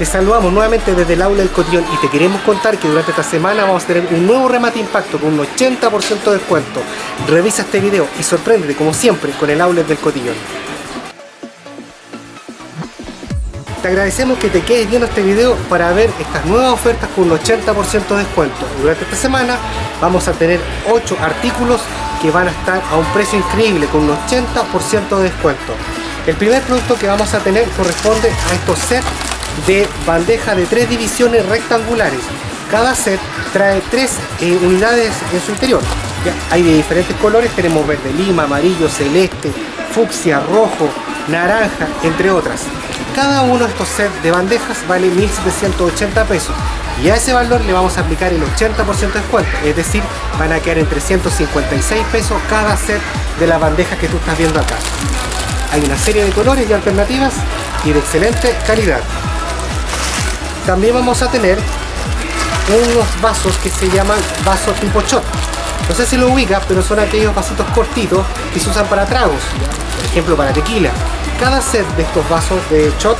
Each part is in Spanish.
Te saludamos nuevamente desde el aula del Cotillón y te queremos contar que durante esta semana vamos a tener un nuevo remate impacto con un 80% de descuento. Revisa este video y sorpréndete como siempre con el aula del Cotillón. Te agradecemos que te quedes viendo este video para ver estas nuevas ofertas con un 80% de descuento. Durante esta semana vamos a tener 8 artículos que van a estar a un precio increíble con un 80% de descuento. El primer producto que vamos a tener corresponde a estos sets de bandeja de tres divisiones rectangulares. Cada set trae tres eh, unidades en su interior. hay de diferentes colores, tenemos verde lima, amarillo, celeste, fucsia, rojo, naranja, entre otras. Cada uno de estos sets de bandejas vale 1.780 pesos y a ese valor le vamos a aplicar el 80% de descuento, es decir, van a quedar en 356 pesos cada set de las bandejas que tú estás viendo acá. Hay una serie de colores y alternativas y de excelente calidad. También vamos a tener unos vasos que se llaman vasos tipo shot. No sé si lo ubicas, pero son aquellos vasitos cortitos que se usan para tragos, por ejemplo para tequila. Cada set de estos vasos de shot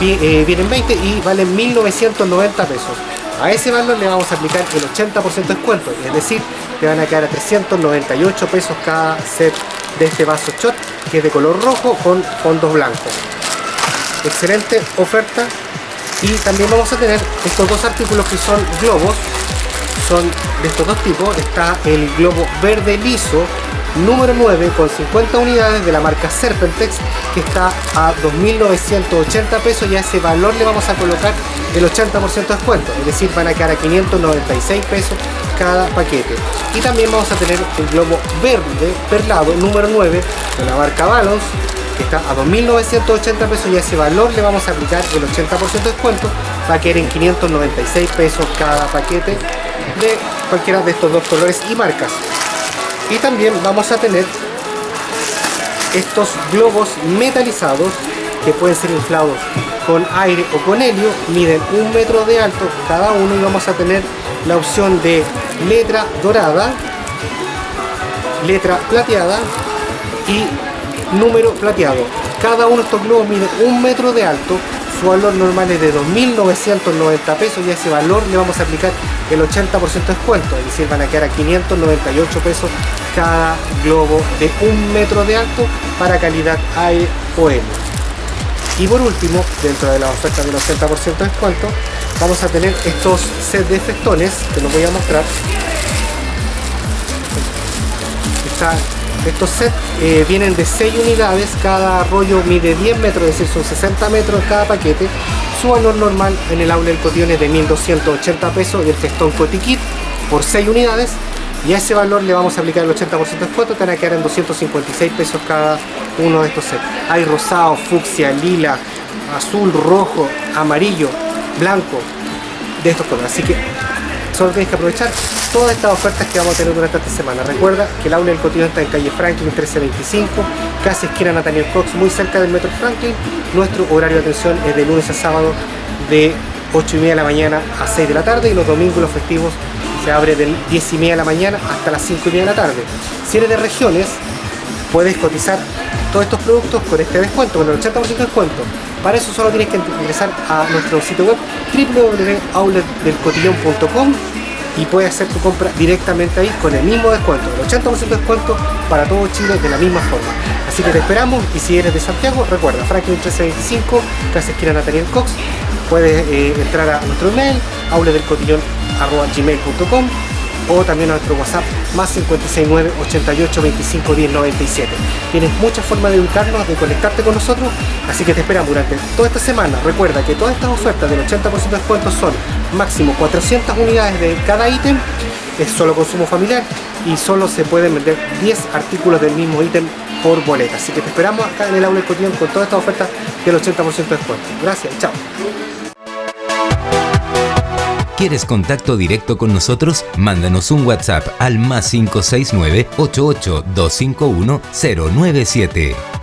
eh, vienen 20 y valen 1990 pesos. A ese valor le vamos a aplicar el 80% de descuento, es decir, te van a quedar a 398 pesos cada set de este vaso shot, que es de color rojo con fondos blancos. Excelente oferta. Y también vamos a tener estos dos artículos que son globos. Son de estos dos tipos. Está el globo verde liso número 9 con 50 unidades de la marca Serpentex que está a 2.980 pesos y a ese valor le vamos a colocar el 80% de descuento, es decir, van a quedar a 596 pesos cada paquete. Y también vamos a tener el globo verde perlado número 9 de la marca Balance que está a 2.980 pesos y a ese valor le vamos a aplicar el 80% de descuento, va a quedar en 596 pesos cada paquete de cualquiera de estos dos colores y marcas. Y también vamos a tener estos globos metalizados que pueden ser inflados con aire o con helio, miden un metro de alto cada uno y vamos a tener la opción de letra dorada, letra plateada y número plateado. Cada uno de estos globos mide un metro de alto su valor normal es de 2.990 pesos y a ese valor le vamos a aplicar el 80% de descuento, es decir, van a quedar a 598 pesos cada globo de un metro de alto para calidad aire o Y por último, dentro de la oferta del 80% de descuento, vamos a tener estos sets de festones que los voy a mostrar. Estos sets eh, vienen de 6 unidades, cada rollo mide 10 metros, es decir, son 60 metros cada paquete. Su valor normal en el aula del cotillón es de 1280 pesos y el festón Cotiquit por 6 unidades. Y a ese valor le vamos a aplicar el 80% de descuento, que van a quedar en 256 pesos cada uno de estos sets. Hay rosado, fucsia, lila, azul, rojo, amarillo, blanco, de estos colores. Así que solo tienes que aprovechar todas estas ofertas que vamos a tener durante esta semana. Recuerda que el aula del cotidiano está en calle Franklin 1325, casi esquina Nathaniel Cox, muy cerca del metro Franklin. Nuestro horario de atención es de lunes a sábado de 8 y media de la mañana a 6 de la tarde y los domingos los festivos se abre de 10 y media de la mañana hasta las 5 y media de la tarde. Si eres de regiones, puedes cotizar todos estos productos con este descuento, con el 80% de descuento. Para eso solo tienes que ingresar a nuestro sitio web www.outletdelcotillón.com y puedes hacer tu compra directamente ahí con el mismo descuento, el 80% de descuento para todo Chile de la misma forma. Así que te esperamos y si eres de Santiago, recuerda, Franklin 1325, casa esquina Nathaniel Cox, puedes eh, entrar a nuestro email, gmail.com o también a nuestro WhatsApp más 569 88 25 10 97. Tienes muchas formas de ubicarnos, de conectarte con nosotros, así que te esperamos durante toda esta semana. Recuerda que todas estas ofertas del 80% de descuento son máximo 400 unidades de cada ítem, es solo consumo familiar y solo se pueden vender 10 artículos del mismo ítem por boleta. Así que te esperamos acá en el aula cotidiano con todas estas ofertas del 80% de descuento. Gracias, chao. ¿Quieres contacto directo con nosotros? Mándanos un WhatsApp al más 569 88 251 097.